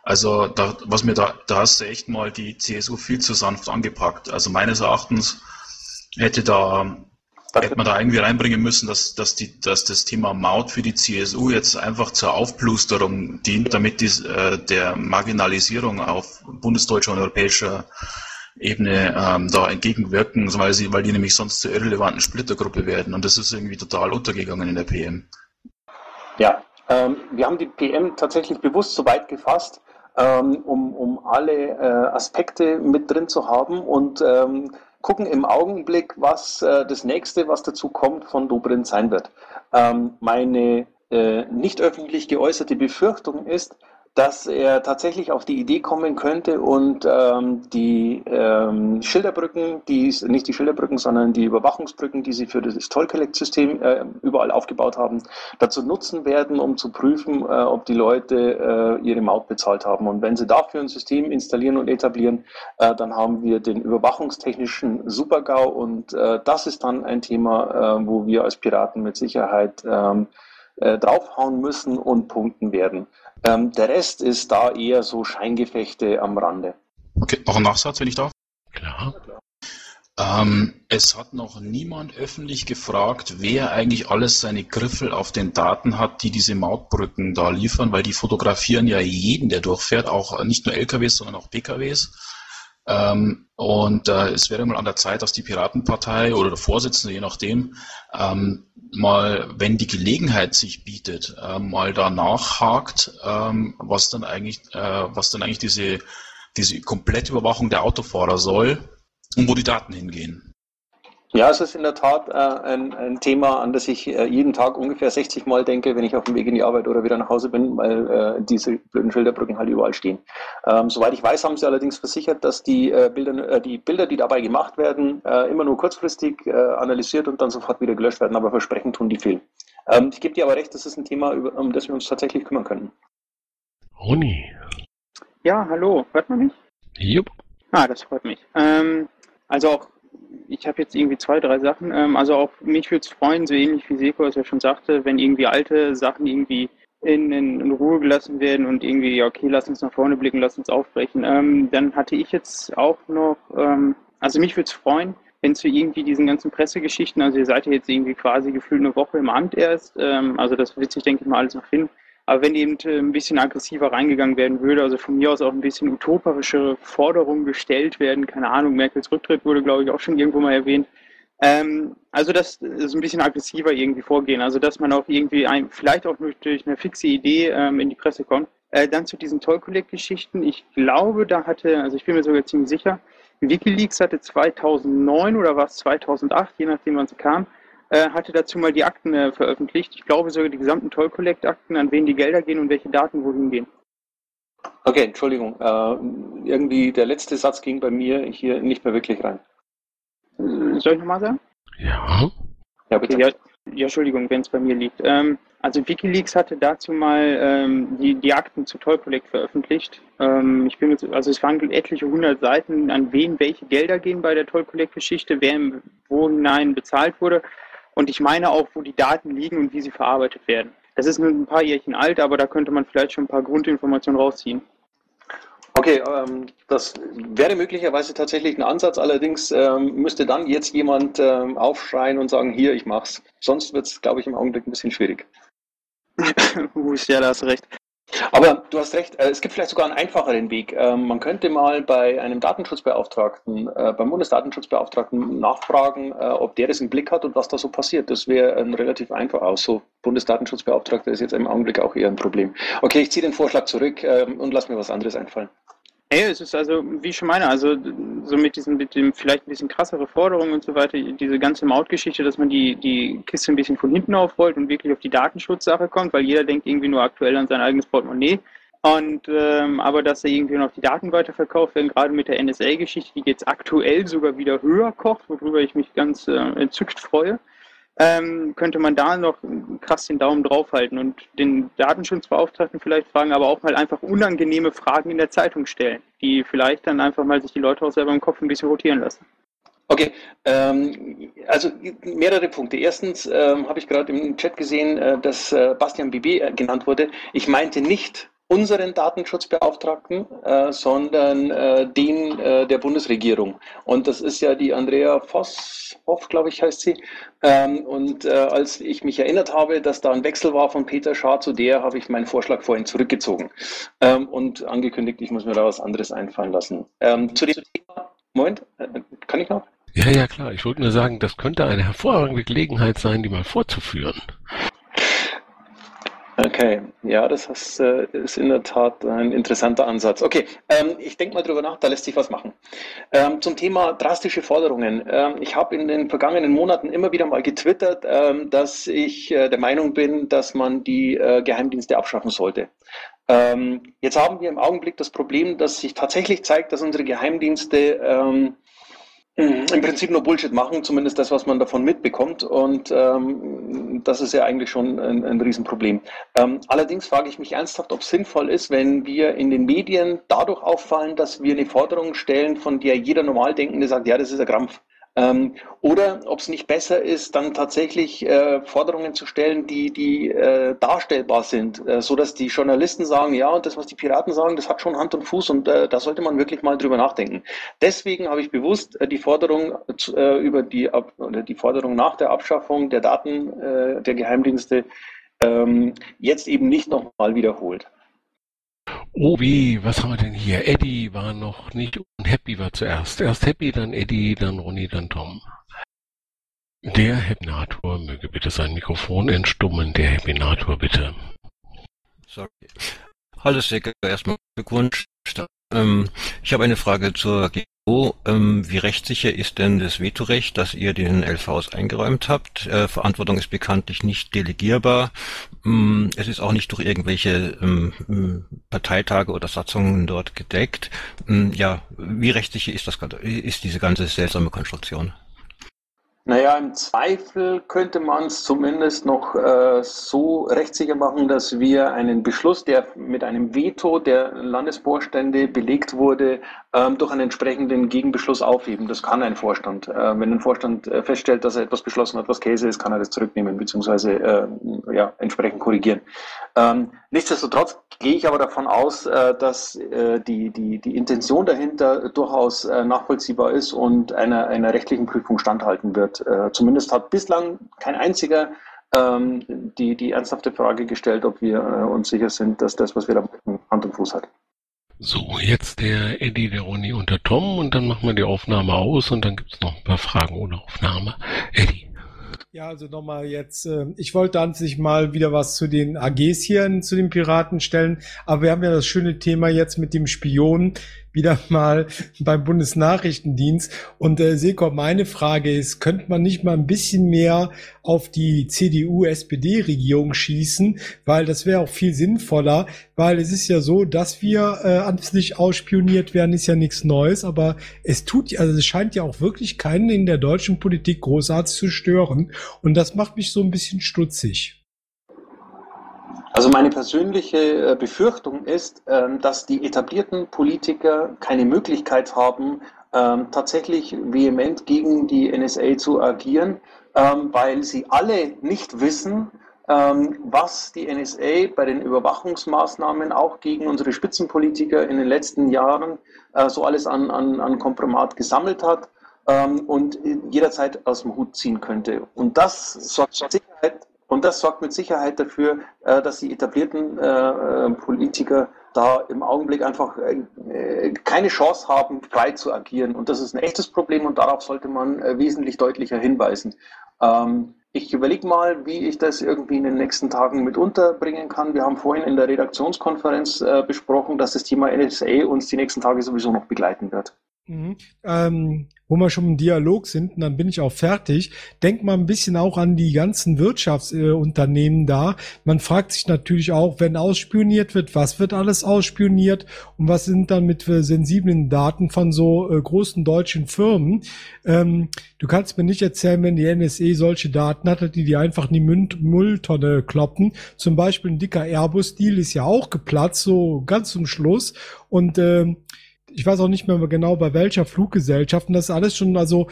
Also da, was mir da, da hast du echt mal die CSU viel zu sanft angepackt. Also meines Erachtens hätte da hätte man da irgendwie reinbringen müssen, dass, dass, die, dass das Thema Maut für die CSU jetzt einfach zur Aufblusterung dient, damit die, äh, der Marginalisierung auf bundesdeutscher und europäischer Ebene ähm, da entgegenwirken, weil, sie, weil die nämlich sonst zur irrelevanten Splittergruppe werden. Und das ist irgendwie total untergegangen in der PM. Ja, ähm, wir haben die PM tatsächlich bewusst so weit gefasst, um, um alle äh, Aspekte mit drin zu haben und ähm, gucken im Augenblick, was äh, das nächste, was dazu kommt, von Dobrindt sein wird. Ähm, meine äh, nicht öffentlich geäußerte Befürchtung ist, dass er tatsächlich auf die Idee kommen könnte und ähm, die ähm, Schilderbrücken, die nicht die Schilderbrücken, sondern die Überwachungsbrücken, die sie für das Toll-Collect-System äh, überall aufgebaut haben, dazu nutzen werden, um zu prüfen, äh, ob die Leute äh, ihre Maut bezahlt haben. Und wenn sie dafür ein System installieren und etablieren, äh, dann haben wir den überwachungstechnischen Supergau und äh, das ist dann ein Thema, äh, wo wir als Piraten mit Sicherheit ähm, draufhauen müssen und punkten werden. Ähm, der Rest ist da eher so Scheingefechte am Rande. Okay, noch ein Nachsatz, wenn ich darf? Klar. Ähm, es hat noch niemand öffentlich gefragt, wer eigentlich alles seine Griffel auf den Daten hat, die diese Mautbrücken da liefern, weil die fotografieren ja jeden, der durchfährt, auch nicht nur LKWs, sondern auch PKWs. Ähm, und äh, es wäre mal an der Zeit, dass die Piratenpartei oder der Vorsitzende, je nachdem, ähm, mal, wenn die Gelegenheit sich bietet, äh, mal da nachhakt, ähm, was dann eigentlich, äh, was dann eigentlich diese, diese komplette Überwachung der Autofahrer soll und wo die Daten hingehen. Ja, es ist in der Tat äh, ein, ein Thema, an das ich äh, jeden Tag ungefähr 60 Mal denke, wenn ich auf dem Weg in die Arbeit oder wieder nach Hause bin, weil äh, diese blöden Schilderbrücken halt überall stehen. Ähm, soweit ich weiß, haben sie allerdings versichert, dass die, äh, Bilder, äh, die Bilder, die dabei gemacht werden, äh, immer nur kurzfristig äh, analysiert und dann sofort wieder gelöscht werden, aber versprechen tun die viel. Ähm, ich gebe dir aber recht, das ist ein Thema, über, um das wir uns tatsächlich kümmern können. Ronny. Ja, hallo, hört man mich? Jupp. Ah, das freut mich. Ähm, also auch ich habe jetzt irgendwie zwei, drei Sachen. Ähm, also auch mich würde es freuen, so ähnlich wie Seko es ja schon sagte, wenn irgendwie alte Sachen irgendwie in, in, in, Ruhe gelassen werden und irgendwie, ja, okay, lass uns nach vorne blicken, lass uns aufbrechen. Ähm, dann hatte ich jetzt auch noch, ähm, also mich würde es freuen, wenn zu irgendwie diesen ganzen Pressegeschichten, also ihr seid ja jetzt irgendwie quasi gefühlt eine Woche im Amt erst, ähm, also das wird sich, denke ich mal, alles noch finden. Aber wenn eben äh, ein bisschen aggressiver reingegangen werden würde, also von mir aus auch ein bisschen utopischere Forderungen gestellt werden, keine Ahnung, Merkels Rücktritt wurde, glaube ich, auch schon irgendwo mal erwähnt. Ähm, also das ist ein bisschen aggressiver irgendwie vorgehen, also dass man auch irgendwie ein, vielleicht auch durch eine fixe Idee ähm, in die Presse kommt. Äh, dann zu diesen Toll-Collect-Geschichten. Ich glaube, da hatte, also ich bin mir sogar ziemlich sicher, Wikileaks hatte 2009 oder war es 2008, je nachdem wann sie kam, äh, hatte dazu mal die Akten äh, veröffentlicht. Ich glaube sogar die gesamten Toll Collect Akten, an wen die Gelder gehen und welche Daten wohin gehen. Okay, Entschuldigung. Äh, irgendwie der letzte Satz ging bei mir hier nicht mehr wirklich rein. Soll ich nochmal sagen? Ja. Ja, bitte. Okay, ja, ja, Entschuldigung, wenn es bei mir liegt. Ähm, also Wikileaks hatte dazu mal ähm, die, die Akten zu Toll Collect veröffentlicht. Ähm, ich bin jetzt, also es waren etliche hundert Seiten, an wen welche Gelder gehen bei der Toll Collect Geschichte, wer im, wo hinein bezahlt wurde. Und ich meine auch, wo die Daten liegen und wie sie verarbeitet werden. Das ist nur ein paar Jährchen alt, aber da könnte man vielleicht schon ein paar Grundinformationen rausziehen. Okay, ähm, das wäre möglicherweise tatsächlich ein Ansatz. Allerdings ähm, müsste dann jetzt jemand ähm, aufschreien und sagen, hier, ich mach's. Sonst wird es, glaube ich, im Augenblick ein bisschen schwierig. ja, da hast recht. Aber du hast recht, äh, es gibt vielleicht sogar einen einfacheren Weg. Ähm, man könnte mal bei einem Datenschutzbeauftragten, äh, beim Bundesdatenschutzbeauftragten nachfragen, äh, ob der das im Blick hat und was da so passiert. Das wäre ein relativ einfach aus. So Bundesdatenschutzbeauftragter ist jetzt im Augenblick auch eher ein Problem. Okay, ich ziehe den Vorschlag zurück ähm, und lass mir was anderes einfallen. Hey, es ist also, wie ich schon meine, also so mit diesem, mit dem vielleicht ein bisschen krassere Forderungen und so weiter, diese ganze Mautgeschichte, dass man die, die Kiste ein bisschen von hinten aufrollt und wirklich auf die Datenschutzsache kommt, weil jeder denkt irgendwie nur aktuell an sein eigenes Portemonnaie. Und ähm, aber dass da irgendwie noch die Daten weiterverkauft werden, gerade mit der NSA-Geschichte, die jetzt aktuell sogar wieder höher kocht, worüber ich mich ganz äh, entzückt freue. Ähm, könnte man da noch krass den Daumen draufhalten und den Datenschutzbeauftragten vielleicht fragen, aber auch mal einfach unangenehme Fragen in der Zeitung stellen, die vielleicht dann einfach mal sich die Leute auch selber im Kopf ein bisschen rotieren lassen. Okay, ähm, also mehrere Punkte. Erstens ähm, habe ich gerade im Chat gesehen, äh, dass äh, Bastian Bibi äh, genannt wurde. Ich meinte nicht unseren Datenschutzbeauftragten, äh, sondern äh, den äh, der Bundesregierung. Und das ist ja die Andrea Voss, Hoff, glaube ich, heißt sie. Ähm, und äh, als ich mich erinnert habe, dass da ein Wechsel war von Peter Schaar zu der, habe ich meinen Vorschlag vorhin zurückgezogen ähm, und angekündigt, ich muss mir da was anderes einfallen lassen. Ähm, zu dem Thema, Moment, äh, kann ich noch? Ja, ja, klar. Ich wollte nur sagen, das könnte eine hervorragende Gelegenheit sein, die mal vorzuführen. Okay, ja, das ist, äh, ist in der Tat ein interessanter Ansatz. Okay, ähm, ich denke mal drüber nach, da lässt sich was machen. Ähm, zum Thema drastische Forderungen. Ähm, ich habe in den vergangenen Monaten immer wieder mal getwittert, ähm, dass ich äh, der Meinung bin, dass man die äh, Geheimdienste abschaffen sollte. Ähm, jetzt haben wir im Augenblick das Problem, dass sich tatsächlich zeigt, dass unsere Geheimdienste ähm. Im Prinzip nur Bullshit machen, zumindest das, was man davon mitbekommt. Und ähm, das ist ja eigentlich schon ein, ein Riesenproblem. Ähm, allerdings frage ich mich ernsthaft, ob es sinnvoll ist, wenn wir in den Medien dadurch auffallen, dass wir eine Forderung stellen, von der jeder Normaldenkende sagt, ja, das ist ein Krampf. Ähm, oder ob es nicht besser ist, dann tatsächlich äh, Forderungen zu stellen, die, die äh, darstellbar sind, äh, so dass die Journalisten sagen, ja, und das, was die Piraten sagen, das hat schon Hand und Fuß und äh, da sollte man wirklich mal drüber nachdenken. Deswegen habe ich bewusst äh, die Forderung äh, über die, oder die Forderung nach der Abschaffung der Daten der Geheimdienste ähm, jetzt eben nicht nochmal wiederholt. Obi, was haben wir denn hier? Eddie war noch nicht und Happy war zuerst. Erst Happy, dann Eddie, dann Ronny, dann Tom. Der Happinator möge bitte sein Mikrofon entstummen. Der Happinator bitte. Sorry. Hallo Säcke, erstmal Glückwunsch. Ähm, ich habe eine Frage zur Ähm, wie rechtssicher ist denn das Vetorecht, dass ihr den LVs eingeräumt habt? Äh, Verantwortung ist bekanntlich nicht delegierbar. Ähm, es ist auch nicht durch irgendwelche ähm, Parteitage oder Satzungen dort gedeckt. Ähm, ja, wie rechtssicher ist das ist diese ganze seltsame Konstruktion? Naja, im Zweifel könnte man es zumindest noch äh, so rechtssicher machen, dass wir einen Beschluss, der mit einem Veto der Landesvorstände belegt wurde, ähm, durch einen entsprechenden Gegenbeschluss aufheben. Das kann ein Vorstand. Äh, wenn ein Vorstand äh, feststellt, dass er etwas beschlossen hat, was Käse ist, kann er das zurücknehmen bzw. Äh, ja, entsprechend korrigieren. Ähm, nichtsdestotrotz gehe ich aber davon aus, äh, dass äh, die, die, die Intention dahinter durchaus nachvollziehbar ist und einer, einer rechtlichen Prüfung standhalten wird. Äh, zumindest hat bislang kein einziger ähm, die, die ernsthafte Frage gestellt, ob wir äh, uns sicher sind, dass das, was wir da machen, Hand und Fuß hat. So, jetzt der Eddie, der Ronny und der Tom und dann machen wir die Aufnahme aus und dann gibt es noch ein paar Fragen ohne Aufnahme. Eddie. Ja, also nochmal jetzt, äh, ich wollte an sich mal wieder was zu den AGs hier, zu den Piraten stellen, aber wir haben ja das schöne Thema jetzt mit dem Spion wieder mal beim Bundesnachrichtendienst. Und äh, Seko, meine Frage ist, könnte man nicht mal ein bisschen mehr auf die CDU-SPD-Regierung schießen, weil das wäre auch viel sinnvoller, weil es ist ja so, dass wir äh, sich ausspioniert werden, ist ja nichts Neues, aber es tut, also es scheint ja auch wirklich keinen in der deutschen Politik großartig zu stören und das macht mich so ein bisschen stutzig. Also meine persönliche äh, Befürchtung ist, ähm, dass die etablierten Politiker keine Möglichkeit haben, ähm, tatsächlich vehement gegen die NSA zu agieren, ähm, weil sie alle nicht wissen, was die NSA bei den Überwachungsmaßnahmen auch gegen unsere Spitzenpolitiker in den letzten Jahren äh, so alles an, an, an Kompromat gesammelt hat und jederzeit aus dem Hut ziehen könnte. Und das sorgt Sicherheit und das sorgt mit Sicherheit dafür, äh, dass die etablierten äh, äh, Politiker da im Augenblick einfach keine Chance haben, frei zu agieren. Und das ist ein echtes Problem und darauf sollte man wesentlich deutlicher hinweisen. Ähm, ich überlege mal, wie ich das irgendwie in den nächsten Tagen mit unterbringen kann. Wir haben vorhin in der Redaktionskonferenz besprochen, dass das Thema NSA uns die nächsten Tage sowieso noch begleiten wird. Mhm. Ähm, wo wir schon im Dialog sind, und dann bin ich auch fertig. Denk mal ein bisschen auch an die ganzen Wirtschaftsunternehmen äh, da. Man fragt sich natürlich auch, wenn ausspioniert wird, was wird alles ausspioniert und was sind dann mit äh, sensiblen Daten von so äh, großen deutschen Firmen. Ähm, du kannst mir nicht erzählen, wenn die NSE solche Daten hatte, die die einfach in die Münd Mülltonne kloppen. Zum Beispiel ein dicker Airbus-Deal ist ja auch geplatzt, so ganz zum Schluss. Und ähm, ich weiß auch nicht mehr genau bei welcher Fluggesellschaft. Und das ist alles schon, also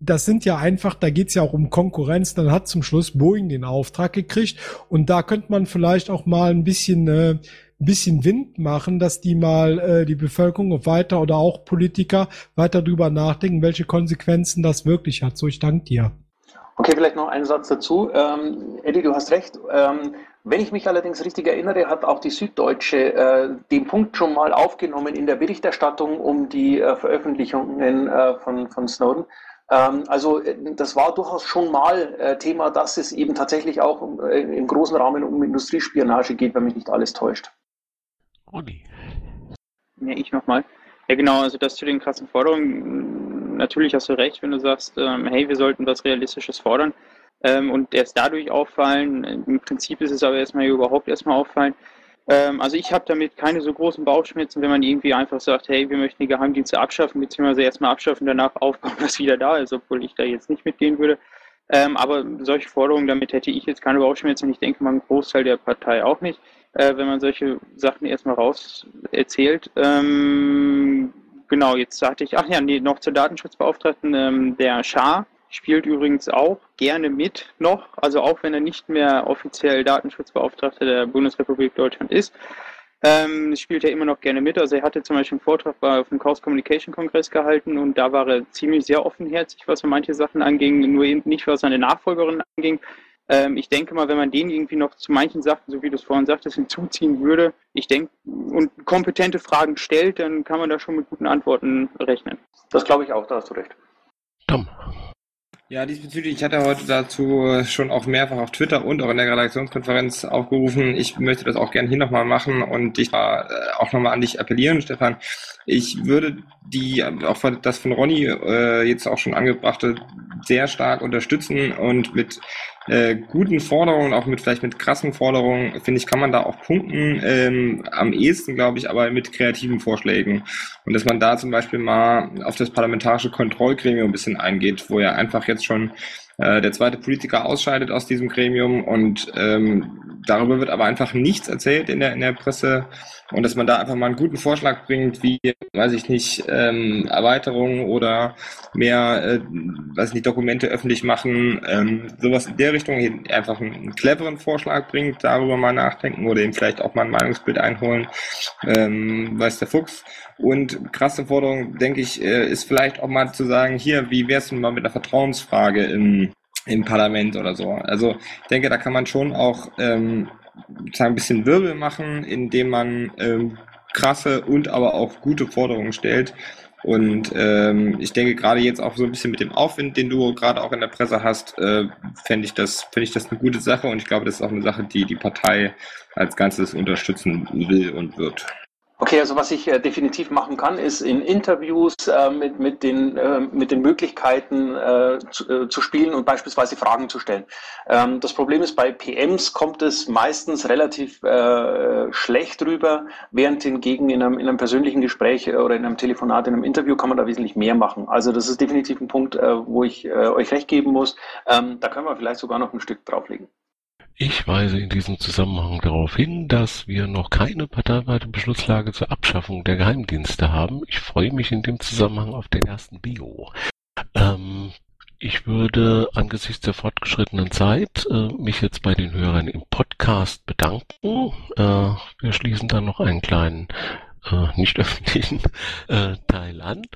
das sind ja einfach, da geht's ja auch um Konkurrenz. Dann hat zum Schluss Boeing den Auftrag gekriegt und da könnte man vielleicht auch mal ein bisschen, äh, ein bisschen Wind machen, dass die mal äh, die Bevölkerung weiter oder auch Politiker weiter drüber nachdenken, welche Konsequenzen das wirklich hat. So, ich danke dir. Okay, vielleicht noch einen Satz dazu. Ähm, Eddie, du hast recht. Ähm, wenn ich mich allerdings richtig erinnere, hat auch die Süddeutsche äh, den Punkt schon mal aufgenommen in der Berichterstattung um die äh, Veröffentlichungen äh, von, von Snowden. Ähm, also äh, das war durchaus schon mal äh, Thema, dass es eben tatsächlich auch um, äh, im großen Rahmen um Industriespionage geht, wenn mich nicht alles täuscht. Ronny. Ja, ich nochmal. Ja genau, also das zu den krassen Forderungen. Natürlich hast du recht, wenn du sagst, ähm, hey, wir sollten was Realistisches fordern ähm, und erst dadurch auffallen. Im Prinzip ist es aber erstmal überhaupt erstmal auffallen. Ähm, also ich habe damit keine so großen Bauchschmerzen, wenn man irgendwie einfach sagt, hey, wir möchten die Geheimdienste abschaffen, beziehungsweise erstmal abschaffen, danach aufbauen, was wieder da ist, obwohl ich da jetzt nicht mitgehen würde. Ähm, aber solche Forderungen, damit hätte ich jetzt keine Bauchschmerzen. Ich denke mal, ein Großteil der Partei auch nicht, äh, wenn man solche Sachen erstmal raus erzählt. Ähm, genau, jetzt hatte ich, ach ja, nee, noch zur Datenschutzbeauftragten, ähm, der Schar spielt übrigens auch gerne mit noch, also auch wenn er nicht mehr offiziell Datenschutzbeauftragter der Bundesrepublik Deutschland ist, ähm, spielt er immer noch gerne mit. Also er hatte zum Beispiel einen Vortrag bei, auf dem Chaos Communication Kongress gehalten und da war er ziemlich sehr offenherzig, was für manche Sachen anging, nur eben nicht, was seine Nachfolgerin anging. Ähm, ich denke mal, wenn man den irgendwie noch zu manchen Sachen, so wie du es vorhin sagtest, hinzuziehen würde, ich denke, und kompetente Fragen stellt, dann kann man da schon mit guten Antworten rechnen. Das glaube ich auch, da hast du recht. Tom. Ja, diesbezüglich, ich hatte heute dazu schon auch mehrfach auf Twitter und auch in der Redaktionskonferenz aufgerufen. Ich möchte das auch gerne hier nochmal machen und dich äh, auch nochmal an dich appellieren, Stefan. Ich würde die, auch das von Ronny äh, jetzt auch schon angebrachte, sehr stark unterstützen und mit äh, guten Forderungen, auch mit vielleicht mit krassen Forderungen, finde ich, kann man da auch punkten. Ähm, am ehesten, glaube ich, aber mit kreativen Vorschlägen. Und dass man da zum Beispiel mal auf das parlamentarische Kontrollgremium ein bisschen eingeht, wo ja einfach jetzt schon äh, der zweite Politiker ausscheidet aus diesem Gremium und ähm, darüber wird aber einfach nichts erzählt in der, in der Presse und dass man da einfach mal einen guten Vorschlag bringt, wie, weiß ich nicht, ähm, Erweiterungen oder mehr, äh, weiß ich nicht, Dokumente öffentlich machen, ähm, sowas in der Richtung, einfach einen, einen cleveren Vorschlag bringt, darüber mal nachdenken oder eben vielleicht auch mal ein Meinungsbild einholen, ähm, weiß der Fuchs. Und krasse Forderung, denke ich, äh, ist vielleicht auch mal zu sagen, hier, wie wär's denn mal mit einer Vertrauensfrage im, im Parlament oder so. Also ich denke, da kann man schon auch ähm, ein bisschen Wirbel machen, indem man ähm, krasse und aber auch gute Forderungen stellt. Und ähm, ich denke, gerade jetzt auch so ein bisschen mit dem Aufwind, den du gerade auch in der Presse hast, äh, fände ich, das, fänd ich das eine gute Sache. Und ich glaube, das ist auch eine Sache, die die Partei als Ganzes unterstützen will und wird. Okay, also was ich äh, definitiv machen kann, ist in Interviews äh, mit, mit, den, äh, mit den Möglichkeiten äh, zu, äh, zu, spielen und beispielsweise Fragen zu stellen. Ähm, das Problem ist, bei PMs kommt es meistens relativ äh, schlecht rüber, während hingegen in einem, in einem persönlichen Gespräch oder in einem Telefonat, in einem Interview kann man da wesentlich mehr machen. Also das ist definitiv ein Punkt, wo ich euch recht geben muss. Ähm, da können wir vielleicht sogar noch ein Stück drauflegen. Ich weise in diesem Zusammenhang darauf hin, dass wir noch keine parteiweite Beschlusslage zur Abschaffung der Geheimdienste haben. Ich freue mich in dem Zusammenhang auf den ersten Bio. Ähm, ich würde angesichts der fortgeschrittenen Zeit äh, mich jetzt bei den Hörern im Podcast bedanken. Äh, wir schließen dann noch einen kleinen äh, nicht öffentlichen äh, Teil an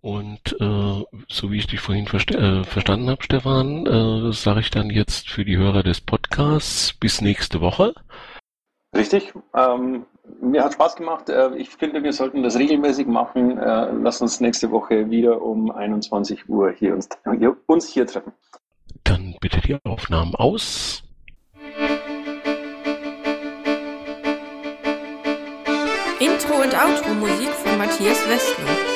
und äh, so wie ich dich vorhin äh, verstanden habe, Stefan, äh, sage ich dann jetzt für die Hörer des Podcasts bis nächste Woche. Richtig. Ähm, mir hat Spaß gemacht. Äh, ich finde, wir sollten das regelmäßig machen. Äh, lass uns nächste Woche wieder um 21 Uhr hier uns, hier, uns hier treffen. Dann bitte die Aufnahmen aus. Intro und Outro Musik von Matthias Westner.